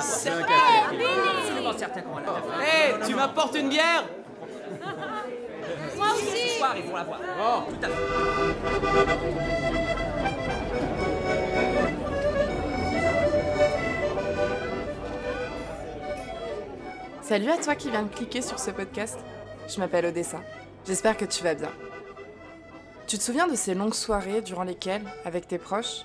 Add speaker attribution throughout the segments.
Speaker 1: C'est absolument certain qu'on va la faire. Hé, tu m'apportes une bière
Speaker 2: Moi aussi
Speaker 1: Ce soir, ils vont la voir. Oh, tout à fait.
Speaker 3: Salut à toi qui viens de cliquer sur ce podcast. Je m'appelle Odessa. J'espère que tu vas bien. Tu te souviens de ces longues soirées durant lesquelles, avec tes proches,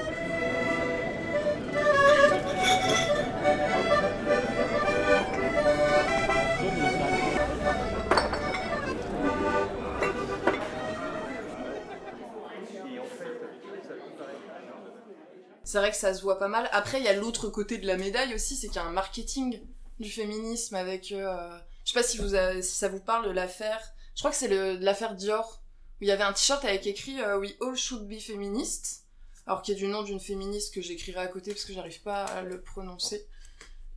Speaker 3: C'est vrai que ça se voit pas mal. Après, il y a l'autre côté de la médaille aussi, c'est qu'il y a un marketing du féminisme avec. euh, je sais pas si, ça vous parle de l'affaire. Je crois que c'est l'affaire Dior, où il y avait un t-shirt avec écrit euh, We all should be feminist, alors qui est du nom d'une féministe que j'écrirai à côté parce que j'arrive pas à le prononcer.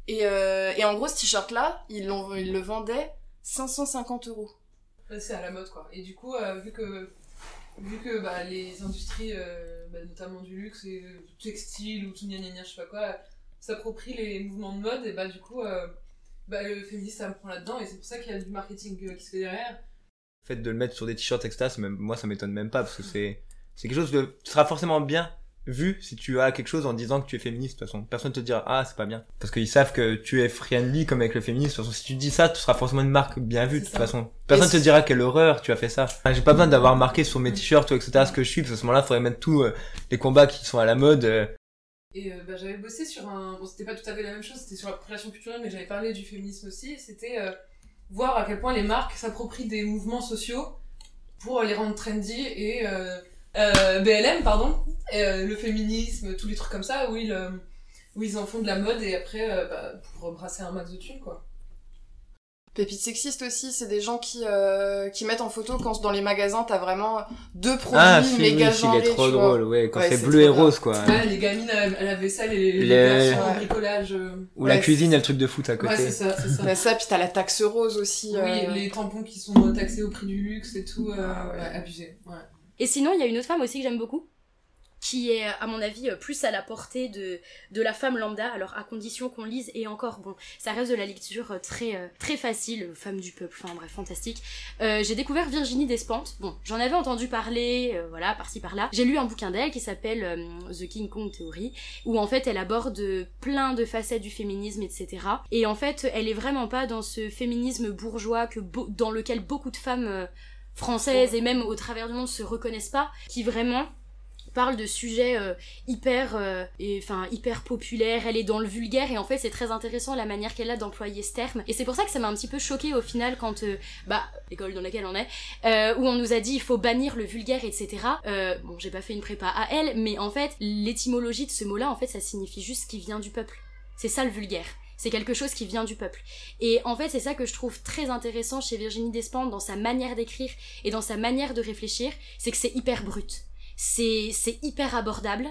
Speaker 3: Et, euh, en gros, ce t-shirt-là, ils, l'ont- ils le vendaient 550 euros.
Speaker 4: C'est à la mode quoi. Et du coup, euh, vu que, vu que bah, les industries, euh, bah, notamment du luxe et euh, du textile ou tout gna gna gna, je sais pas quoi, s'approprient les mouvements de mode, et bah du coup, euh, bah, le féminisme ça me prend là-dedans et c'est pour ça qu'il y a du marketing euh, qui se fait derrière.
Speaker 5: Le fait de le mettre sur des t-shirts, etc., même, moi ça m'étonne même pas parce que c'est c'est quelque chose de. Tu seras forcément bien vu si tu as quelque chose en disant que tu es féministe. De toute façon, personne te dira ah c'est pas bien parce qu'ils savent que tu es friendly comme avec le féminisme. De toute façon, si tu dis ça, tu seras forcément une marque bien vue. De toute
Speaker 4: ça.
Speaker 5: façon, personne te dira quelle horreur tu as fait ça. Enfin, J'ai pas besoin d'avoir marqué sur mes t-shirts ou etc. ce que je suis. Parce qu'à ce moment-là, il faudrait mettre tous euh, les combats qui sont à la mode. euh,
Speaker 4: Et euh, bah, j'avais bossé sur un. Bon, c'était pas tout à fait la même chose, c'était sur l'appropriation culturelle, mais j'avais parlé du féminisme aussi. C'était euh, voir à quel point les marques s'approprient des mouvements sociaux pour les rendre trendy et. Euh, BLM, pardon, et, euh, le féminisme, tous les trucs comme ça, où ils, euh, où ils en font de la mode et après, euh, bah, pour brasser un max de thunes, quoi.
Speaker 3: Pépites sexistes aussi, c'est des gens qui, euh, qui mettent en photo quand dans les magasins t'as vraiment deux produits
Speaker 5: Ah, oui,
Speaker 3: méga
Speaker 5: il
Speaker 3: genrés,
Speaker 5: est trop
Speaker 3: tu vois.
Speaker 5: drôle, ouais, quand
Speaker 3: Ouais,
Speaker 5: c'est bleu et rose, quoi.
Speaker 4: Ouais, les gamines à la, à la vaisselle et les, les
Speaker 5: Les-
Speaker 4: versions
Speaker 3: Ouais.
Speaker 4: bricolage. euh,
Speaker 5: Ou la
Speaker 3: Ouais,
Speaker 5: cuisine, a le truc de foot à
Speaker 4: Ouais,
Speaker 5: côté.
Speaker 4: c'est ça, c'est ça.
Speaker 3: T'as ça, puis t'as la taxe rose aussi.
Speaker 4: Oui,
Speaker 3: euh,
Speaker 4: les tampons qui sont taxés au prix du luxe et tout, euh,
Speaker 3: Ah ouais.
Speaker 4: ouais, abusé. Ouais.
Speaker 2: Et sinon, il y a une autre femme aussi que j'aime beaucoup, qui est, à mon avis, euh, plus à la portée de, la femme lambda, alors à condition qu'on lise, et encore, bon, ça reste de la lecture euh, très, euh, très facile, femme du peuple, enfin bref, fantastique. J'ai découvert Virginie Despentes, bon, j'en avais entendu parler, voilà, par-ci par-là. J'ai lu un bouquin d'elle qui s'appelle The King Kong Theory, où en fait elle aborde plein de facettes du féminisme, etc. Et en fait, elle est vraiment pas dans ce féminisme bourgeois que dans lequel beaucoup de femmes françaises et même au travers du monde se reconnaissent pas, qui vraiment parle de sujets euh, hyper euh, et enfin hyper populaires. Elle est dans le vulgaire et en fait c'est très intéressant la manière qu'elle a d'employer ce terme. Et c'est pour ça que ça m'a un petit peu choqué au final quand euh, bah l'école dans laquelle on est où on nous a dit il faut bannir le vulgaire etc bon j'ai pas fait une prépa à elle mais en fait l'étymologie de ce mot là en fait ça signifie juste qui vient du peuple. C'est ça le vulgaire c'est quelque chose qui vient du peuple. Et en fait, c'est ça que je trouve très intéressant chez Virginie Despentes dans sa manière d'écrire et dans sa manière de réfléchir, c'est que c'est hyper brut. C'est c'est hyper abordable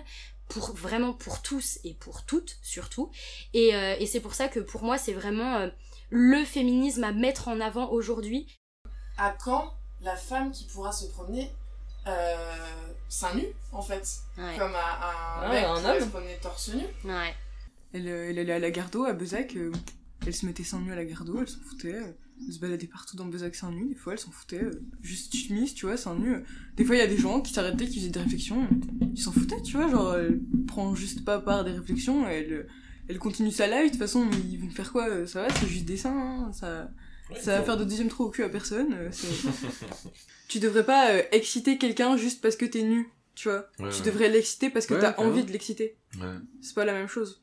Speaker 2: pour vraiment pour tous et pour toutes surtout. Et, euh, et c'est pour ça que pour moi, c'est vraiment euh, le féminisme à mettre en avant aujourd'hui.
Speaker 3: À quand la femme qui pourra se promener euh, seins nus, en fait?
Speaker 2: Ouais.
Speaker 3: Comme un, un
Speaker 4: Ouais,
Speaker 3: mec
Speaker 4: un homme.
Speaker 3: se promener torse nu.
Speaker 2: Ouais.
Speaker 6: Elle, elle allait à la Gardeau, à Bezac, euh, elle se mettait seins nus à la Gardeau, elle s'en foutait. euh, elle se baladait partout dans Bezac seins nus, des fois elle s'en foutait. euh, juste chemise, tu vois, seins nus. euh. Des fois il y a des gens qui s'arrêtaient, qui faisaient des réflexions, ils s'en foutaient, tu vois, genre elle prend juste pas part des réflexions, elle, elle continue sa live, de toute façon ils vont faire quoi Ça va, c'est juste des seins, hein, ça... Ça va faire de deuxième trou au cul à personne. tu devrais pas exciter quelqu'un juste parce que t'es nu, tu vois.
Speaker 7: Ouais,
Speaker 6: tu
Speaker 7: ouais.
Speaker 6: devrais l'exciter parce que t'as envie de l'exciter.
Speaker 7: Ouais.
Speaker 6: C'est pas la même chose.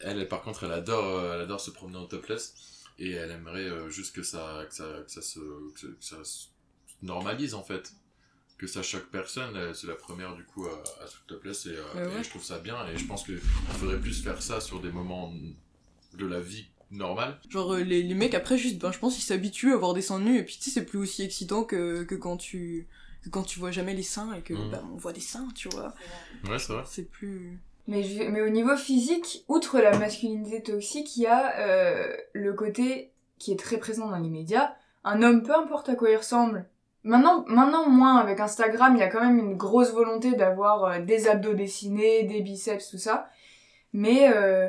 Speaker 7: Elle, par contre, elle adore, euh, elle adore se promener en topless et elle aimerait euh, juste que ça, que ça, que ça se, que, que ça se normalise en fait, que ça choque personne. Elle, C'est la première du coup à, à se topless et, euh,
Speaker 6: Ouais, ouais.
Speaker 7: et je trouve ça bien et je pense que il faudrait plus faire ça sur des moments de la vie normal.
Speaker 6: Genre euh, les, les mecs après juste ben je pense ils s'habituent à voir des seins nus et puis tu sais c'est plus aussi excitant que, que quand tu que quand tu vois jamais les seins et que bah, on voit des seins tu vois
Speaker 7: Ouais, c'est vrai.
Speaker 6: c'est plus
Speaker 8: Mais, je- mais au niveau physique, outre la masculinité toxique, il y a euh, le côté qui est très présent dans les médias. Un homme, peu importe à quoi il ressemble, maintenant, maintenant moins avec Instagram, il y a quand même une grosse volonté d'avoir euh, des abdos dessinés, des biceps, tout ça. Mais euh,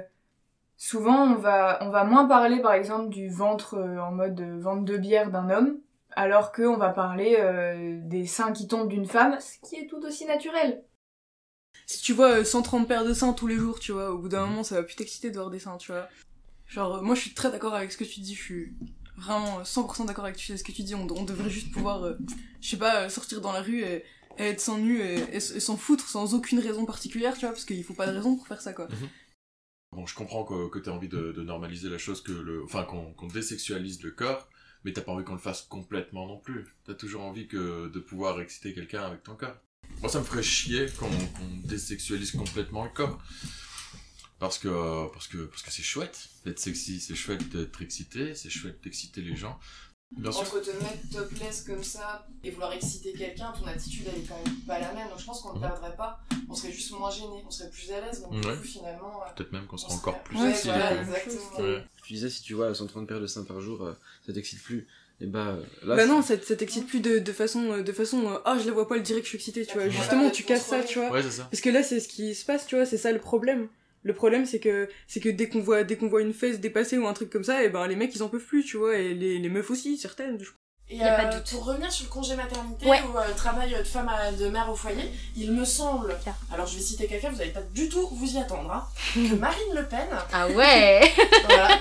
Speaker 8: souvent, on va, on va moins parler, par exemple, du ventre en mode ventre de bière d'un homme, alors qu'on va parler des seins qui tombent d'une femme, ce qui est tout aussi naturel.
Speaker 6: Si tu vois euh, 130 paires de seins tous les jours tu vois au bout d'un moment ça va plus t'exciter de voir des seins tu vois. Genre euh, moi je suis très d'accord avec ce que tu dis je suis vraiment euh, 100% d'accord avec ce que tu dis. On, on devrait juste pouvoir euh, je sais pas euh, sortir dans la rue et, et être sans nu et, et s- et s'en foutre sans aucune raison particulière tu vois parce qu'il faut pas de raison pour faire ça quoi.
Speaker 7: Bon, je comprends que, que t'as envie de, de normaliser la chose, que le, enfin qu'on qu'on désexualise le corps, mais t'as pas envie qu'on le fasse complètement non plus. T'as toujours envie que de pouvoir exciter quelqu'un avec ton corps. Moi, ça me ferait chier qu'on qu'on désexualise complètement le corps. Parce que parce que parce que c'est chouette d'être sexy, c'est chouette d'être excité, c'est chouette d'exciter les gens. Bien sûr.
Speaker 3: Entre te mettre topless comme ça et vouloir exciter quelqu'un, ton attitude elle est quand même pas la même. Donc je pense qu'on ne
Speaker 7: Mhm.
Speaker 3: perdrait pas. On serait juste moins gêné, on serait plus à l'aise. Donc du
Speaker 7: Ouais.
Speaker 3: coup finalement. euh,
Speaker 7: Peut-être même qu'on sera
Speaker 3: on
Speaker 7: encore
Speaker 3: serait-
Speaker 7: plus
Speaker 3: Ouais, voilà, exactement.
Speaker 7: Ouais.
Speaker 9: Tu disais, si tu vois 130 paires de seins par jour, euh, ça t'excite plus. Et bah, là.
Speaker 6: bah
Speaker 9: c'est-
Speaker 6: non ça, ça t'excite plus de, de façon euh, de façon euh, ah je la vois pas elle dirait que je suis excitée tu vois
Speaker 3: Ouais.
Speaker 6: justement tu casses ça tu vois
Speaker 7: Ouais, c'est ça.
Speaker 6: Parce que là, c'est ce qui se passe, tu vois, c'est ça le problème. Le problème, c'est que, c'est que dès qu'on voit, dès qu'on voit une fesse dépasser ou un truc comme ça, et ben, les mecs, ils en peuvent plus, tu vois, et les, les meufs aussi, certaines. je-
Speaker 3: Et
Speaker 2: Y a pas de
Speaker 3: euh,
Speaker 2: doute.
Speaker 3: pour revenir sur le congé maternité
Speaker 2: Ouais.
Speaker 3: ou euh, le travail de femme à- de mère au foyer, il me semble, alors je vais citer quelqu'un, vous n'allez pas du tout vous y attendre, hein, que Marine Le Pen
Speaker 2: Ah ouais
Speaker 3: voilà,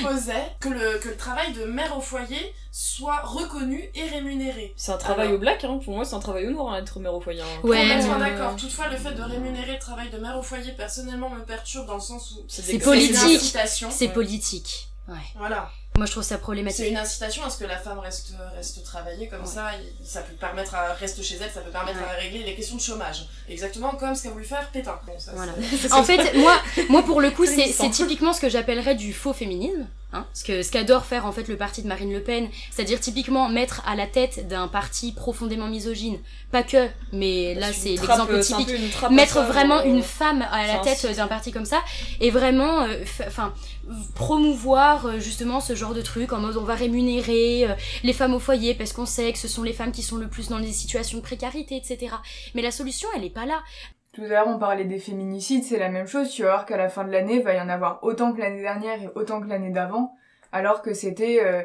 Speaker 3: proposait que le, que le travail de mère au foyer soit reconnu et rémunéré.
Speaker 10: C'est un travail
Speaker 3: Alors.
Speaker 10: au black, hein. pour moi c'est un travail au noir, hein, être mère au foyer. hein.
Speaker 2: Ouais,
Speaker 3: Complètement d'accord. Toutefois, le fait de rémunérer le travail de mère au foyer, personnellement, me perturbe dans le sens où
Speaker 10: C'est
Speaker 2: politique. C'est
Speaker 10: Ouais.
Speaker 2: politique. Ouais.
Speaker 3: Voilà.
Speaker 2: Moi, je trouve ça
Speaker 3: C'est
Speaker 2: problématique.
Speaker 3: une incitation à ce que la femme reste, reste travailler comme
Speaker 2: Ouais.
Speaker 3: ça. ça peut permettre à reste chez elle, ça peut permettre
Speaker 2: Ouais.
Speaker 3: à régler les questions de chômage. Exactement comme ce qu'a voulu faire Pétain. Bon, ça,
Speaker 2: Voilà.
Speaker 3: c'est-
Speaker 2: En fait, moi, moi pour le coup,
Speaker 10: C'est
Speaker 2: c'est c'est typiquement ce que j'appellerais du faux féminisme. Hein, ce que ce qu'adore faire en fait le parti de Marine Le Pen, c'est-à-dire typiquement mettre à la tête d'un parti profondément misogyne, pas que, mais là c'est l'exemple
Speaker 10: euh, un
Speaker 2: typique. Mettre vraiment
Speaker 10: euh,
Speaker 2: une femme à la tête d'un parti comme ça et vraiment, euh, enfin, promouvoir euh, justement ce genre de truc en mode on va rémunérer euh, les femmes au foyer parce qu'on sait que ce sont les femmes qui sont le plus dans des situations de précarité, etc. Mais la solution, elle est pas là.
Speaker 8: Tout à l'heure, on parlait des féminicides, c'est la même chose. Tu vas voir qu'à la fin de l'année, il va y en avoir autant que l'année dernière et autant que l'année d'avant, alors que c'était euh,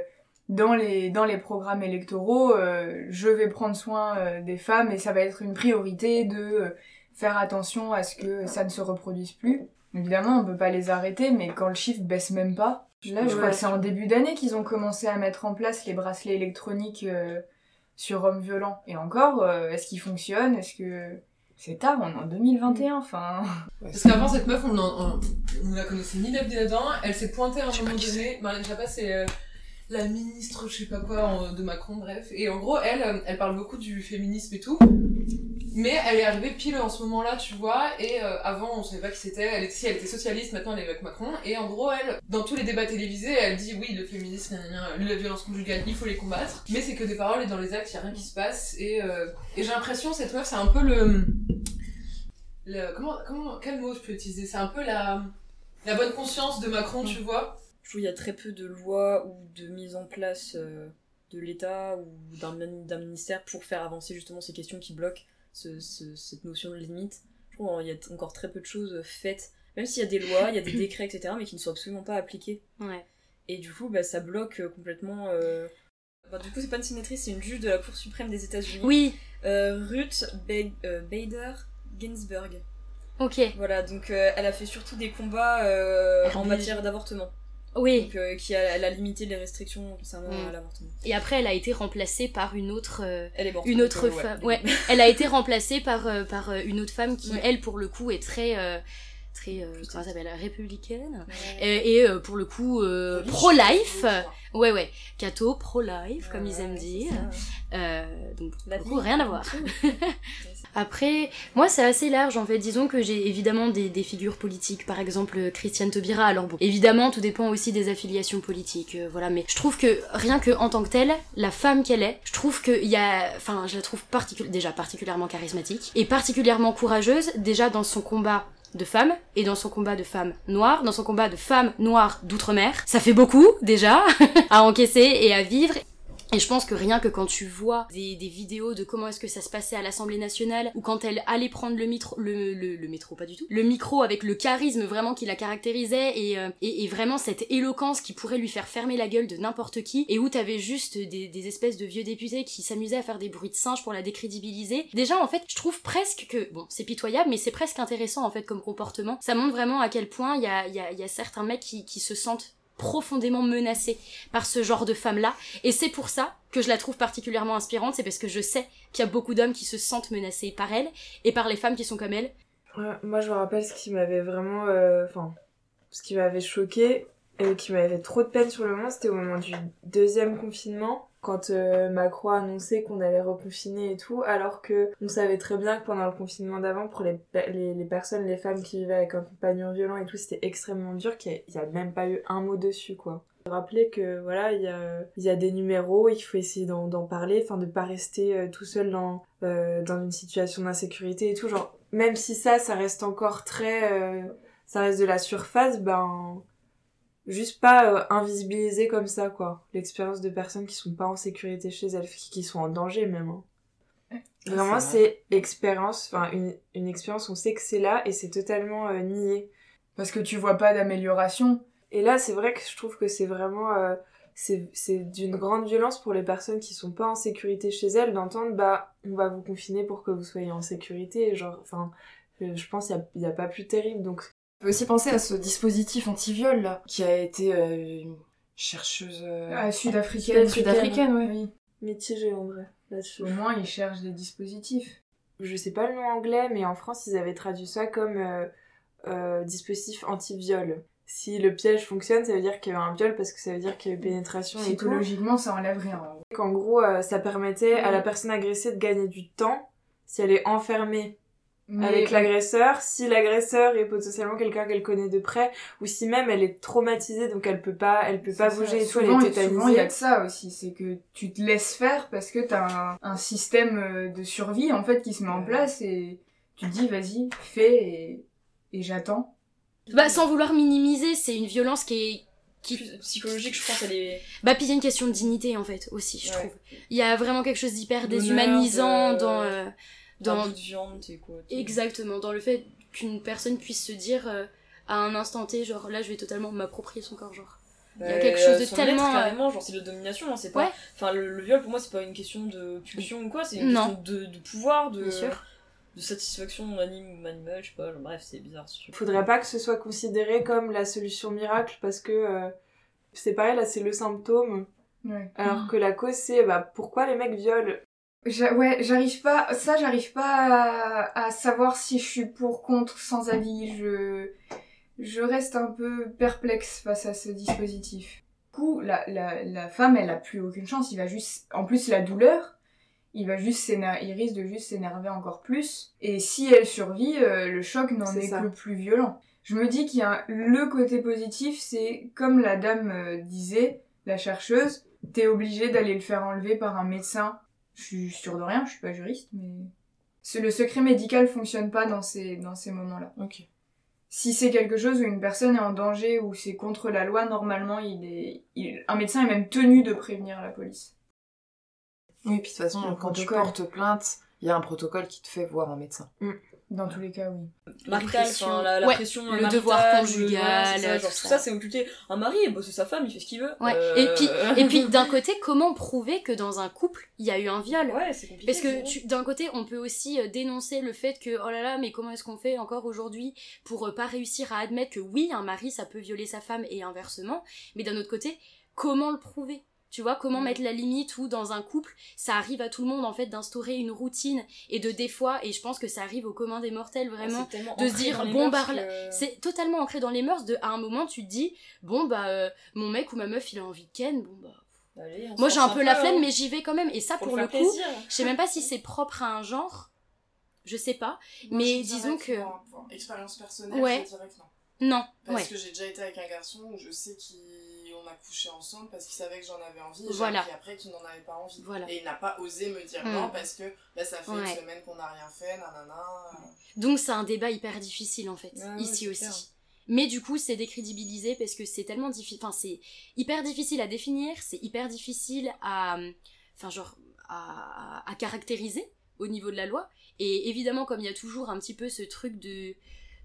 Speaker 8: dans, les, dans les programmes électoraux, euh, je vais prendre soin euh, des femmes et ça va être une priorité de faire attention à ce que ça ne se reproduise plus. Évidemment, on peut pas les arrêter, mais quand le chiffre baisse même pas, là, je crois que c'est en début d'année qu'ils ont commencé à mettre en place les bracelets électroniques sur hommes violents. Et encore, est-ce qu'ils fonctionnent? Est-ce que... C'est tard, on est en 2021, enfin...
Speaker 4: Parce qu'avant, cette meuf, on, on, on la connaissait ni d'Ab ni d'Adam. Elle s'est pointée à un moment donné. Marlène Schiappa, c'est euh, la ministre, je sais pas quoi, en- de Macron, bref. Et en gros, elle, euh, elle parle beaucoup du féminisme et tout. Mais elle est arrivée pile en ce moment-là, tu vois. Et euh, avant, on savait pas qui c'était. Elle, elle était socialiste, maintenant elle est avec Macron. Et en gros, elle, dans tous les débats télévisés, elle dit oui, le féminisme, la violence conjugale, il faut les combattre. Mais c'est que des paroles et dans les actes, y a rien qui se passe. Et, euh, j'ai l'impression, cette meuf, c'est un peu le comment, comment, quel mot je peux utiliser? C'est un peu la, la bonne conscience de Macron, tu vois.
Speaker 10: Je trouve qu'il y a très peu de lois ou de mise en place euh, de l'État ou d'un ministère pour faire avancer justement ces questions qui bloquent ce- ce- cette notion de limite. Je trouve qu'il y a encore très peu de choses faites, même s'il y a des lois, il y a des décrets, etc., mais qui ne sont absolument pas appliqués.
Speaker 2: Ouais.
Speaker 10: Et du coup, bah, ça bloque euh, complètement. euh, bah, du coup, c'est pas une sénatrice, c'est une juge de la Cour suprême des États-Unis.
Speaker 2: Oui,
Speaker 10: Euh, Ruth Ba- euh, Bader Ginsburg.
Speaker 2: ok.
Speaker 10: Voilà, donc elle a fait surtout des combats en matière d'avortement.
Speaker 2: Oui.
Speaker 10: Donc, euh, qui a, elle a limité les restrictions concernant
Speaker 2: Mm.
Speaker 10: l'avortement.
Speaker 2: Et après, elle a été remplacée par une autre, euh,
Speaker 10: Elle est morte.
Speaker 2: une autre
Speaker 10: euh,
Speaker 2: femme.
Speaker 10: ouais.
Speaker 2: Ouais, elle a été remplacée par, euh, par euh, une autre femme qui,
Speaker 10: Ouais.
Speaker 2: elle, pour le coup, est très, euh, très, euh, comment s'appelle, républicaine.
Speaker 10: Ouais.
Speaker 2: Et, et, euh, pour le coup, euh, pro-life. Ouais, ouais. Cato, pro-life, comme ils aiment dire. Euh, donc, pour le coup, rien à voir. Après, moi c'est assez large en fait. Disons que j'ai évidemment des, figures politiques, par exemple euh, Christiane Taubira. Alors bon, évidemment tout dépend aussi des affiliations politiques, euh, voilà. Mais je trouve que rien que en tant que telle, la femme qu'elle est, je trouve qu'il y a, enfin, je la trouve déjà particulièrement charismatique et particulièrement courageuse déjà dans son combat de femme et dans son combat de femme noire, dans son combat de femme noire d'outre-mer. Ça fait beaucoup déjà à encaisser et à vivre. Et je pense que rien que quand tu vois des, vidéos de comment est-ce que ça se passait à l'Assemblée nationale, ou quand elle allait prendre le, le, métro, pas du tout, le micro avec le charisme vraiment qui la caractérisait, et, euh, et, vraiment cette éloquence qui pourrait lui faire fermer la gueule de n'importe qui, et où t'avais juste des, des espèces de vieux députés qui s'amusaient à faire des bruits de singe pour la décrédibiliser. Déjà, en fait, je trouve presque que, bon, c'est pitoyable, mais c'est presque intéressant en fait comme comportement. Ça montre vraiment à quel point il y a, y, a, y a certains mecs qui, qui se sentent profondément menacée par ce genre de femme-là. Et c'est pour ça que je la trouve particulièrement inspirante, c'est parce que je sais qu'il y a beaucoup d'hommes qui se sentent menacés par elle et par les femmes qui sont comme elle.
Speaker 11: Moi, je me rappelle ce qui m'avait vraiment... Enfin, euh, ce qui m'avait choqué et qui m'avait trop de peine sur le moment, c'était au moment du deuxième confinement quand euh, Macron a annoncé qu'on allait reconfiner et tout, alors que on savait très bien que pendant le confinement d'avant, pour les, les, personnes, les femmes qui vivaient avec un compagnon violent et tout, c'était extrêmement dur, qu'il n'y a, a, même pas eu un mot dessus, quoi. Rappeler que voilà, il y a, y a des numéros, il faut essayer d'en parler, enfin de pas rester euh, tout seul dans, euh, dans une situation d'insécurité et tout, genre, même si ça, ça reste encore très... Euh, ça reste de la surface, ben juste pas euh, invisibiliser comme ça quoi. L'expérience de personnes qui sont pas en sécurité chez elles qui sont en danger même hein. vraiment c'est l'expérience enfin une, une expérience on sait que c'est là et c'est totalement euh, nié.
Speaker 8: Parce que tu vois pas d'amélioration.
Speaker 11: Et là c'est vrai que je trouve que c'est vraiment euh, c'est d'une grande violence pour les personnes qui sont pas en sécurité chez elles d'entendre bah on va vous confiner pour que vous soyez en sécurité genre enfin je pense qu'il n'y a, a, pas plus terrible donc
Speaker 3: peut aussi penser à ce dispositif anti-viol là, qui a été euh, une chercheuse euh...
Speaker 8: ah, sud-africaine.
Speaker 3: Sud-africaine, oui. oui.
Speaker 11: Mitigée en vrai.
Speaker 8: Au moins, ils cherchent des dispositifs.
Speaker 11: Je sais pas le nom anglais, mais en France, ils avaient traduit ça comme euh, euh, dispositif anti-viol. Si le piège fonctionne, ça veut dire qu'il y a eu un viol parce que ça veut dire qu'il y a eu pénétration et tout.
Speaker 8: Psychologiquement, ça enlève rien.
Speaker 11: Qu'en gros, euh, ça permettait à la personne agressée de gagner du temps si elle est enfermée mais... avec l'agresseur, si l'agresseur est potentiellement quelqu'un qu'elle connaît de près, ou si même elle est traumatisée donc elle peut pas, elle peut pas bouger et tout, elle est tétanisée.
Speaker 8: Souvent il y a de ça aussi, c'est que tu te laisses faire parce que t'as un, un système euh, de survie en fait qui se met en place et tu te dis vas-y fais et, et j'attends.
Speaker 2: Bah sans vouloir minimiser, c'est une violence qui est qui
Speaker 10: psychologique je pense elle est
Speaker 2: bah puis il y a une question de dignité en fait aussi je ouais. trouve il y a vraiment quelque chose d'hyper déshumanisant de... dans euh,
Speaker 10: dans de viande et quoi
Speaker 2: exactement dans le fait qu'une personne puisse se dire euh, à un instant T genre là je vais totalement m'approprier son corps genre il y a quelque chose de tellement
Speaker 10: maître, carrément genre c'est de la domination hein, c'est pas enfin le, le, viol pour moi c'est pas une question de pulsion ou quoi c'est une
Speaker 2: non.
Speaker 10: question de, de pouvoir de
Speaker 2: Bien sûr.
Speaker 10: de satisfaction anime animale je sais pas genre, bref c'est bizarre
Speaker 11: il faudrait pas que ce soit considéré comme la solution miracle parce que euh, c'est pareil là c'est le symptôme
Speaker 8: ouais.
Speaker 11: alors que la cause c'est bah pourquoi les mecs violent
Speaker 8: Ouais, j'arrive pas, ça j'arrive pas à, à, savoir si je suis pour, contre, sans avis. Je, je reste un peu perplexe face à ce dispositif. Du coup, la, la, la femme, elle a plus aucune chance. Il va juste, en plus la douleur, il va juste s'énerver, il risque de juste s'énerver encore plus. Et si elle survit, euh, le choc n'en est, que plus violent. Je me dis qu'il y a le côté positif, c'est comme la dame euh, disait, la chercheuse, t'es obligé d'aller le faire enlever par un médecin je suis sûre de rien, je suis pas juriste, mais le secret médical fonctionne pas dans ces dans ces moments-là.
Speaker 3: Ok.
Speaker 8: Si c'est quelque chose où une personne est en danger ou c'est contre la loi, normalement, il est, il, un médecin est même tenu de prévenir la police.
Speaker 3: Oui, puis de toute façon, quand tu portes plainte, il y a un protocole qui te fait voir un médecin.
Speaker 8: Mm. Dans tous les cas, oui.
Speaker 10: La pression, la, la
Speaker 2: ouais,
Speaker 10: pression
Speaker 2: le devoir conjugal,
Speaker 10: le, ouais, ça, genre, tout ça, c'est occulté. Un mari, bah, c'est sa femme, il fait ce qu'il veut.
Speaker 2: Ouais.
Speaker 10: Euh...
Speaker 2: Et puis, et puis d'un côté, comment prouver que dans un couple, il y a eu un viol?
Speaker 10: Ouais, c'est compliqué.
Speaker 2: Parce que d'un côté, on peut aussi euh, dénoncer le fait que, oh là là, mais comment est-ce qu'on fait encore aujourd'hui pour euh, pas réussir à admettre que oui, un mari, ça peut violer sa femme et inversement. Mais d'un autre côté, comment le prouver? Tu vois, comment mettre la limite où dans un couple, ça arrive à tout le monde en fait d'instaurer une routine et de des fois, et je pense que ça arrive au commun des mortels vraiment, de se dire bon bah que... c'est totalement ancré dans les mœurs. De à un moment tu te dis bon bah euh, mon mec ou ma meuf il a envie de ken, bon bah
Speaker 10: Allez,
Speaker 2: moi j'ai un peu la flemme
Speaker 10: hein.
Speaker 2: mais j'y vais quand même et ça pour,
Speaker 10: pour
Speaker 2: le, coup,
Speaker 10: plaisir.
Speaker 2: je sais même pas si c'est propre à un genre Je sais pas.
Speaker 3: Moi,
Speaker 2: mais disons que.
Speaker 3: pour- pour expérience personnelle,
Speaker 2: Ouais.
Speaker 3: je dirais que non.
Speaker 2: Non,
Speaker 3: Parce
Speaker 2: ouais.
Speaker 3: que j'ai déjà été avec un garçon où je sais qu'on a couché ensemble parce qu'il savait que j'en avais envie. Et
Speaker 2: Voilà.
Speaker 3: après qu'il n'en avait pas envie.
Speaker 2: Voilà.
Speaker 3: Et il n'a pas osé me dire
Speaker 2: Mm.
Speaker 3: non parce que là, ça fait
Speaker 2: Ouais.
Speaker 3: une semaine qu'on n'a rien fait, nanana.
Speaker 2: Donc c'est un débat hyper difficile en fait, ici aussi.
Speaker 3: clair.
Speaker 2: Mais du coup, c'est décrédibilisé parce que c'est tellement difficile. Enfin, c'est hyper difficile à définir, c'est hyper difficile à. Enfin, genre, à, à caractériser au niveau de la loi. Et évidemment, comme il y a toujours un petit peu ce truc de.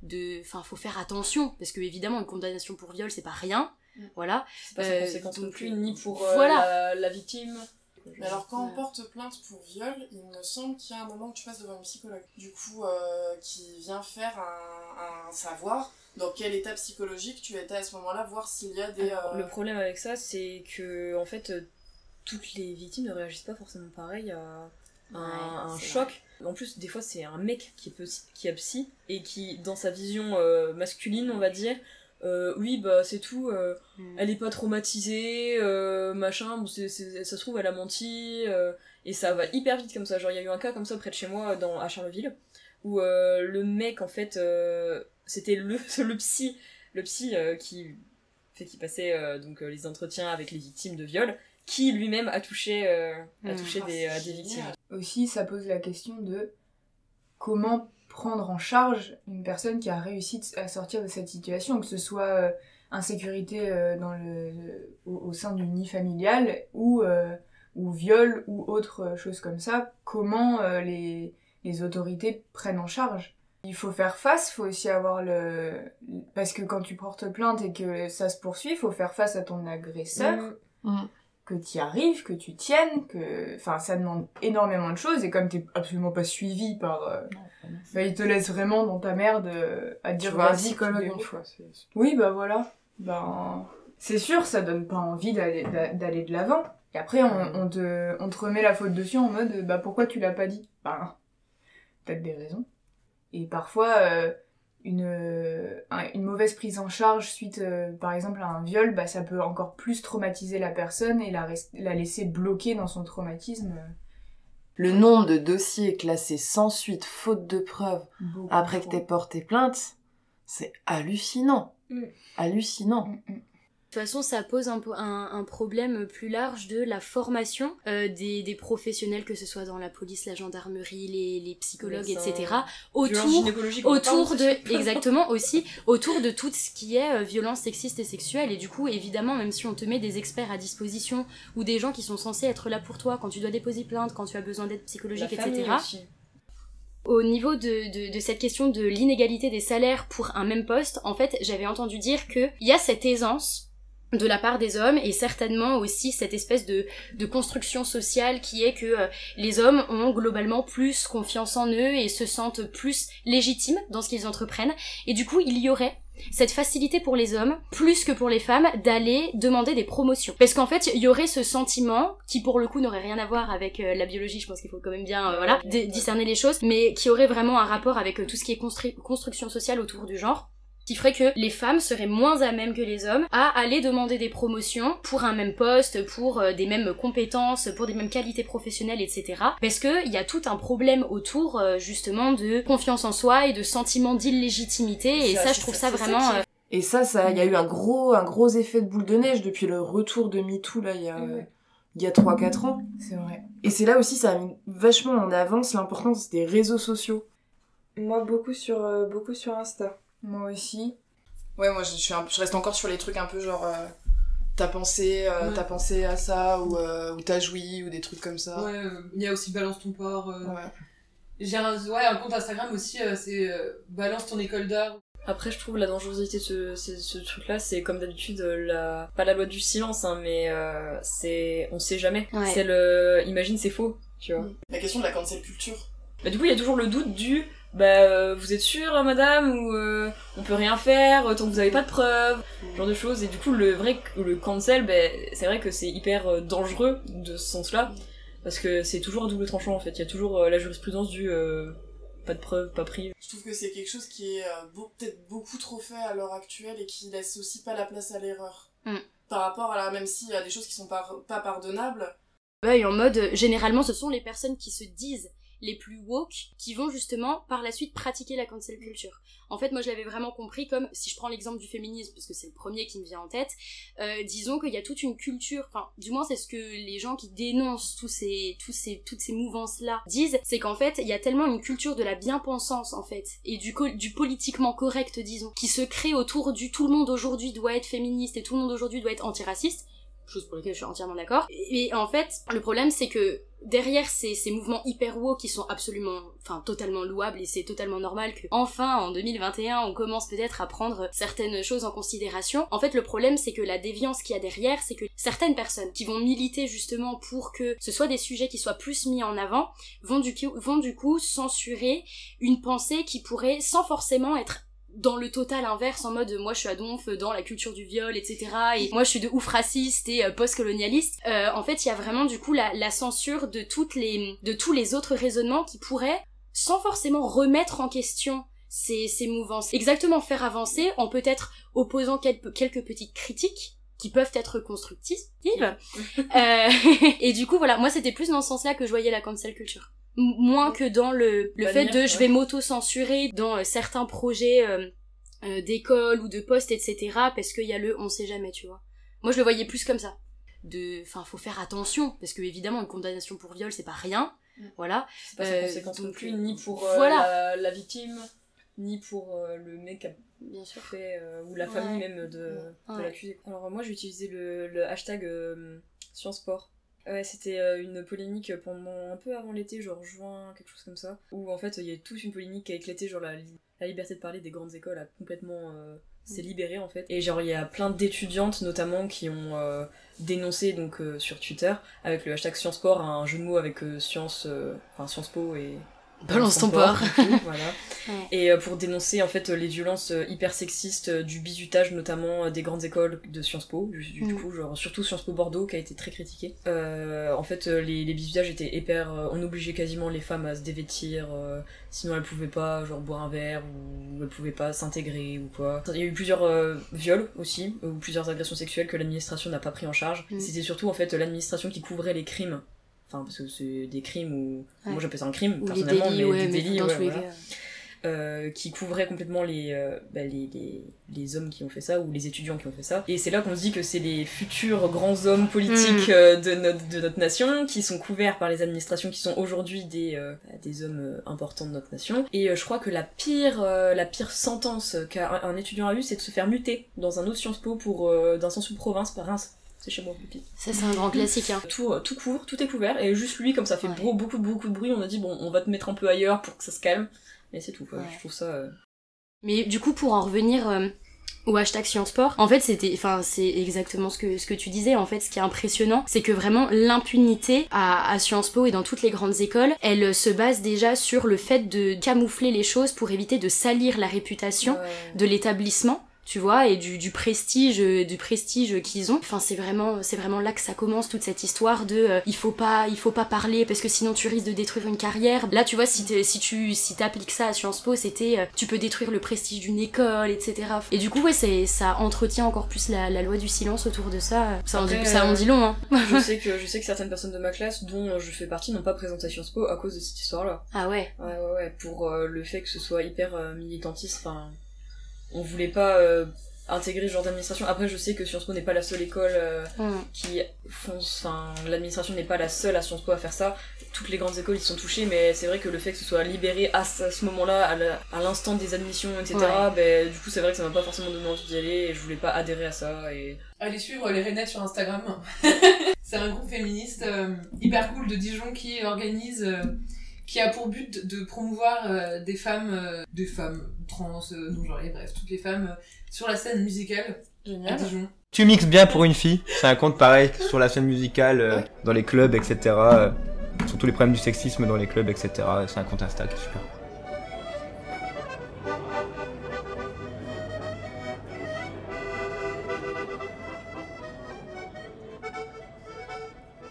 Speaker 2: de Enfin, faut faire attention parce que évidemment, une condamnation pour viol, c'est pas rien. Voilà.
Speaker 10: C'est pas sans
Speaker 2: Euh,
Speaker 10: conséquence non
Speaker 2: donc,
Speaker 10: plus, ni pour euh,
Speaker 2: voilà.
Speaker 10: la, la victime.
Speaker 3: Mais alors, quand on porte plainte pour viol, il me semble qu'il y a un moment où tu passes devant une psychologue. Du coup, euh, qui vient faire un, un savoir dans quel état psychologique tu étais à ce moment-là, voir s'il y a des.
Speaker 10: Alors,
Speaker 3: euh,
Speaker 10: Le problème avec ça, c'est que en fait, toutes les victimes ne réagissent pas forcément pareil à un,
Speaker 2: Ouais,
Speaker 10: un
Speaker 2: c'est
Speaker 10: choc. En plus, des fois, c'est un mec qui est, psy- qui est psy et qui, dans sa vision euh, masculine, on va dire, euh, oui, bah c'est tout, euh,
Speaker 2: Mm.
Speaker 10: elle est pas traumatisée, euh, machin, bon, c'est- c'est- ça se trouve, elle a menti, et ça va hyper vite comme ça. Genre, il y a eu un cas comme ça près de chez moi, dans, à Charleville, où le mec, en fait, c'était le, le psy, le psy qui fait qui passait donc les entretiens avec les victimes de viol, qui lui-même a touché, a
Speaker 2: Mm.
Speaker 10: touché
Speaker 3: Ah,
Speaker 10: des, victimes.
Speaker 8: Aussi, ça pose la question de comment prendre en charge une personne qui a réussi à sortir de cette situation, que ce soit euh, insécurité euh, dans le, au, au sein du nid familial ou, euh, ou viol ou autre chose comme ça, comment euh, les, les autorités prennent en charge. Il faut faire face, il faut aussi avoir le... Parce que quand tu portes plainte et que ça se poursuit, il faut faire face à ton agresseur
Speaker 3: Mm.
Speaker 8: Que tu y arrives, que tu tiennes, que... Enfin, ça demande énormément de choses, et comme t'es absolument pas suivi par... euh, bah, il te laisse vraiment dans ta merde euh, à te dire vas-y, débrouilles.
Speaker 3: une fois.
Speaker 8: Oui, bah voilà. Ben, c'est sûr, ça donne pas envie d'aller d'a- d'aller de l'avant. Et après, on, on te, on te remet la faute dessus en mode, bah pourquoi tu l'as pas dit? Ben, peut-être des raisons. Et parfois, euh, une, euh, un- une mauvaise prise en charge suite, euh, par exemple, à un viol, bah ça peut encore plus traumatiser la personne et la, la laisser bloquée dans son traumatisme.
Speaker 12: Le nombre de dossiers classés sans suite, faute de preuves,
Speaker 8: beaucoup
Speaker 12: après que
Speaker 8: trop.
Speaker 12: t'aies porté plainte, c'est hallucinant.
Speaker 2: Mm.
Speaker 12: Hallucinant.
Speaker 2: De toute façon, ça pose un, po- un, un problème plus large de la formation euh, des, des professionnels, que ce soit dans la police, la gendarmerie, les, les psychologues, etc. Autour,
Speaker 10: parle
Speaker 2: autour de, exactement aussi, autour de tout ce qui est euh, violence sexiste et sexuelle. Et du coup, évidemment, même si on te met des experts à disposition ou des gens qui sont censés être là pour toi quand tu dois déposer plainte, quand tu as besoin d'aide psychologique,
Speaker 10: La
Speaker 2: etc.
Speaker 10: aussi.
Speaker 2: Au niveau de, de, de cette question de l'inégalité des salaires pour un même poste, en fait, j'avais entendu dire qu'il y a cette aisance de la part des hommes et certainement aussi cette espèce de, de construction sociale qui est que euh, les hommes ont globalement plus confiance en eux et se sentent plus légitimes dans ce qu'ils entreprennent. Et du coup il y aurait cette facilité pour les hommes, plus que pour les femmes, d'aller demander des promotions. Parce qu'en fait, il y aurait ce sentiment, qui pour le coup n'aurait rien à voir avec euh, la biologie, je pense qu'il faut quand même bien euh, voilà, discerner les choses, mais qui aurait vraiment un rapport avec tout ce qui est constru- construction sociale autour du genre qui ferait que les femmes seraient moins à même que les hommes à aller demander des promotions pour un même poste, pour euh, des mêmes compétences, pour des mêmes qualités professionnelles, etc. Parce que il y a tout un problème autour euh, justement de confiance en soi et de sentiment d'illégitimité et
Speaker 12: Ça,
Speaker 2: ça, je trouve
Speaker 12: ça,
Speaker 2: ça
Speaker 12: c'est ça
Speaker 2: vraiment euh,
Speaker 12: Et ça, ça, il y a eu un gros, un gros effet de boule de neige depuis le retour de MeToo, là, il y a, il y a 3-4 ans.
Speaker 8: C'est vrai.
Speaker 12: Et c'est là aussi, ça a mis vachement en avance l'importance des réseaux sociaux.
Speaker 11: Moi, beaucoup sur, euh, beaucoup sur Insta.
Speaker 8: Moi aussi.
Speaker 3: Ouais, moi je, suis un- je reste encore sur les trucs un peu genre. euh, t'as pensé, euh,
Speaker 4: Ouais.
Speaker 3: t'as pensé à ça, ou, euh, ou t'as joui, ou des trucs comme ça.
Speaker 4: Ouais, il y a aussi Balance ton port. euh.
Speaker 3: Ouais.
Speaker 4: J'ai un, ouais, un compte Instagram aussi, euh, c'est euh, Balance ton école d'art.
Speaker 10: Après, je trouve la dangerosité de ce, ce, ce truc-là, c'est comme d'habitude la pas la loi du silence, hein, mais euh, c'est on sait jamais.
Speaker 2: Ouais.
Speaker 10: C'est le imagine c'est faux, tu vois.
Speaker 3: La question de la cancel culture.
Speaker 10: Bah, du coup, il y a toujours le doute du bah euh, vous êtes sûre, euh, madame, ou euh, on peut rien faire euh, tant que vous avez pas de preuves, ce genre de choses. Et du coup, le vrai le cancel, bah, c'est vrai que c'est hyper euh, dangereux de ce sens-là, parce que c'est toujours un double tranchant en fait. Il y a toujours euh, la jurisprudence du euh, pas de preuves, pas pris.
Speaker 3: Je trouve que c'est quelque chose qui est euh, beau- peut-être beaucoup trop fait à l'heure actuelle et qui laisse aussi pas la place à l'erreur.
Speaker 2: Mm.
Speaker 3: Par rapport à la, même s'il y a des choses qui sont par- pas pardonnables,
Speaker 2: Ouais, et en mode, généralement, ce sont les personnes qui se disent les plus woke qui vont justement par la suite pratiquer la cancel culture. En fait, moi je l'avais vraiment compris comme, si je prends l'exemple du féminisme, parce que c'est le premier qui me vient en tête, euh, disons qu'il y a toute une culture, enfin, du moins c'est ce que les gens qui dénoncent tous ces, tous ces, toutes ces mouvances-là disent, c'est qu'en fait, il y a tellement une culture de la bien-pensance, en fait, et du, du politiquement correct, disons, qui se crée autour du tout le monde aujourd'hui doit être féministe et tout le monde aujourd'hui doit être antiraciste, chose pour laquelle je suis entièrement d'accord. Et, en fait, le problème c'est que derrière ces, ces mouvements hyper woke qui sont absolument, enfin totalement louables et c'est totalement normal que enfin en 2021 on commence peut-être à prendre certaines choses en considération. En fait, le problème c'est que la déviance qu'il y a derrière, c'est que certaines personnes qui vont militer justement pour que ce soit des sujets qui soient plus mis en avant, vont du vont du coup censurer une pensée qui pourrait sans forcément être dans le total inverse en mode moi je suis à donf dans la culture du viol etc et moi je suis de ouf raciste et euh, post-colonialiste. Euh, en fait il y a vraiment du coup la, la, censure de toutes les de tous les autres raisonnements qui pourraient sans forcément remettre en question ces, ces mouvances exactement faire avancer en peut-être opposant quelques, quelques petites critiques qui peuvent être constructives. Euh, et du coup voilà moi c'était plus dans ce sens là que je voyais la cancel culture moins que dans le, le fait de je vais m'auto-censurer dans euh, certains projets euh, euh, d'école ou de poste, etc. parce qu'il y a le on sait jamais, tu vois. Moi, je le voyais plus comme ça. De, enfin, faut faire attention, parce que évidemment, une condamnation pour viol, c'est pas rien.
Speaker 10: Mm.
Speaker 2: Voilà.
Speaker 10: C'est pas conséquence non plus, ni pour voilà. la, victime, ni pour le mec qui a
Speaker 2: bien sûr
Speaker 10: fait, ou la famille même de, de l'accusé. Alors, moi, j'ai utilisé le, le hashtag Science Sport Ouais, c'était euh, une polémique pendant un peu avant l'été, genre juin, quelque chose comme ça, où en fait il y a toute une polémique qui a éclaté, genre la, la liberté de parler des grandes écoles a complètement euh, s'est mm. libérée en fait. Et genre il y a plein d'étudiantes notamment qui ont euh, dénoncé donc sur Twitter avec le hashtag Sciences un jeu de mots avec science, enfin Sciences Po et
Speaker 2: Balance ton port.
Speaker 10: voilà. Et euh, pour dénoncer en fait les violences euh, hyper sexistes euh, du bizutage notamment des grandes écoles de Sciences Po, du, mm. coup genre surtout Sciences Po Bordeaux qui a été très critiqué. en fait les, les bizutages étaient hyper, on obligeait quasiment les femmes à se dévêtir, sinon elles pouvaient pas genre boire un verre ou elles pouvaient pas s'intégrer ou quoi. Il y a eu plusieurs viols aussi ou plusieurs agressions sexuelles que l'administration n'a pas pris en charge. Mm. C'était surtout en fait l'administration qui couvrait les crimes enfin parce que c'est des crimes ou moi j'appelle ça un crime personnellement mais des délits euh, qui couvraient complètement les, euh, bah, les, les, les, hommes qui ont fait ça ou les étudiants qui ont fait ça. Et c'est là qu'on se dit que c'est les futurs grands hommes politiques mm. euh, de, notre, de notre nation qui sont couverts par les administrations qui sont aujourd'hui des, bah, des hommes importants de notre nation. Et je crois que la pire, la pire sentence qu'un étudiant a eue, c'est de se faire muter dans un autre Sciences Po pour, d'un sens ou province par Reims c'est chez moi,
Speaker 2: Ça, c'est un grand classique. Hein.
Speaker 10: Tout, euh, tout court, tout est couvert, et juste lui, comme ça fait beaucoup, beaucoup, beaucoup de bruit, on a dit, bon, on va te mettre un peu ailleurs pour que ça se calme. Mais c'est tout, Je trouve ça. Euh,
Speaker 2: Mais du coup, pour en revenir. Euh, au hashtag Sciences Sport. En fait, c'était, enfin, c'est exactement ce que, ce que tu disais. En fait, ce qui est impressionnant, c'est que vraiment l'impunité à, à Sciences Po et dans toutes les grandes écoles, elle se base déjà sur le fait de camoufler les choses pour éviter de salir la réputation de l'établissement tu vois, et du, du prestige, du prestige qu'ils ont. Enfin, c'est vraiment, c'est vraiment là que ça commence toute cette histoire de, euh, il faut pas, il faut pas parler parce que sinon tu risques de détruire une carrière. Là, tu vois, si, si tu, si t'appliques ça à Sciences Po, c'était, euh, tu peux détruire le prestige d'une école, etc. Et du coup, ouais, c'est, ça entretient encore plus la, la, loi du silence autour de ça. Ça, en, dit, ça en dit long, hein.
Speaker 10: je sais que, je sais que certaines personnes de ma classe, dont je fais partie, n'ont pas présenté à Sciences Po à cause de cette histoire-là.
Speaker 2: Ah ouais.
Speaker 10: Ouais, ouais, ouais. Pour euh, le fait que ce soit hyper militantiste, enfin on voulait pas euh, intégrer ce genre d'administration. Après, je sais que Sciences Po n'est pas la seule école euh, mm. qui fonce. Enfin, l'administration n'est pas la seule à Sciences Po à faire ça. Toutes les grandes écoles y sont touchées, mais c'est vrai que le fait que ce soit libéré à ce, moment-là, à l'instant des admissions, etc., ben, du coup, c'est vrai que ça m'a pas forcément donné envie d'y aller et je voulais pas adhérer à ça. Et...
Speaker 4: Allez suivre les Renettes sur Instagram. c'est un groupe féministe euh, hyper cool de Dijon qui organise qui a pour but de promouvoir euh, des femmes, euh, des femmes trans, euh, non-genrées, bref, toutes les femmes sur la scène musicale Génial.
Speaker 5: Tu mixes bien pour une fille, c'est un compte pareil sur la scène musicale, dans les clubs, etc. sur tous les problèmes du sexisme dans les clubs, etc. C'est un compte Insta qui est super.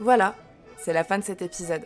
Speaker 3: Voilà, c'est la fin de cet épisode.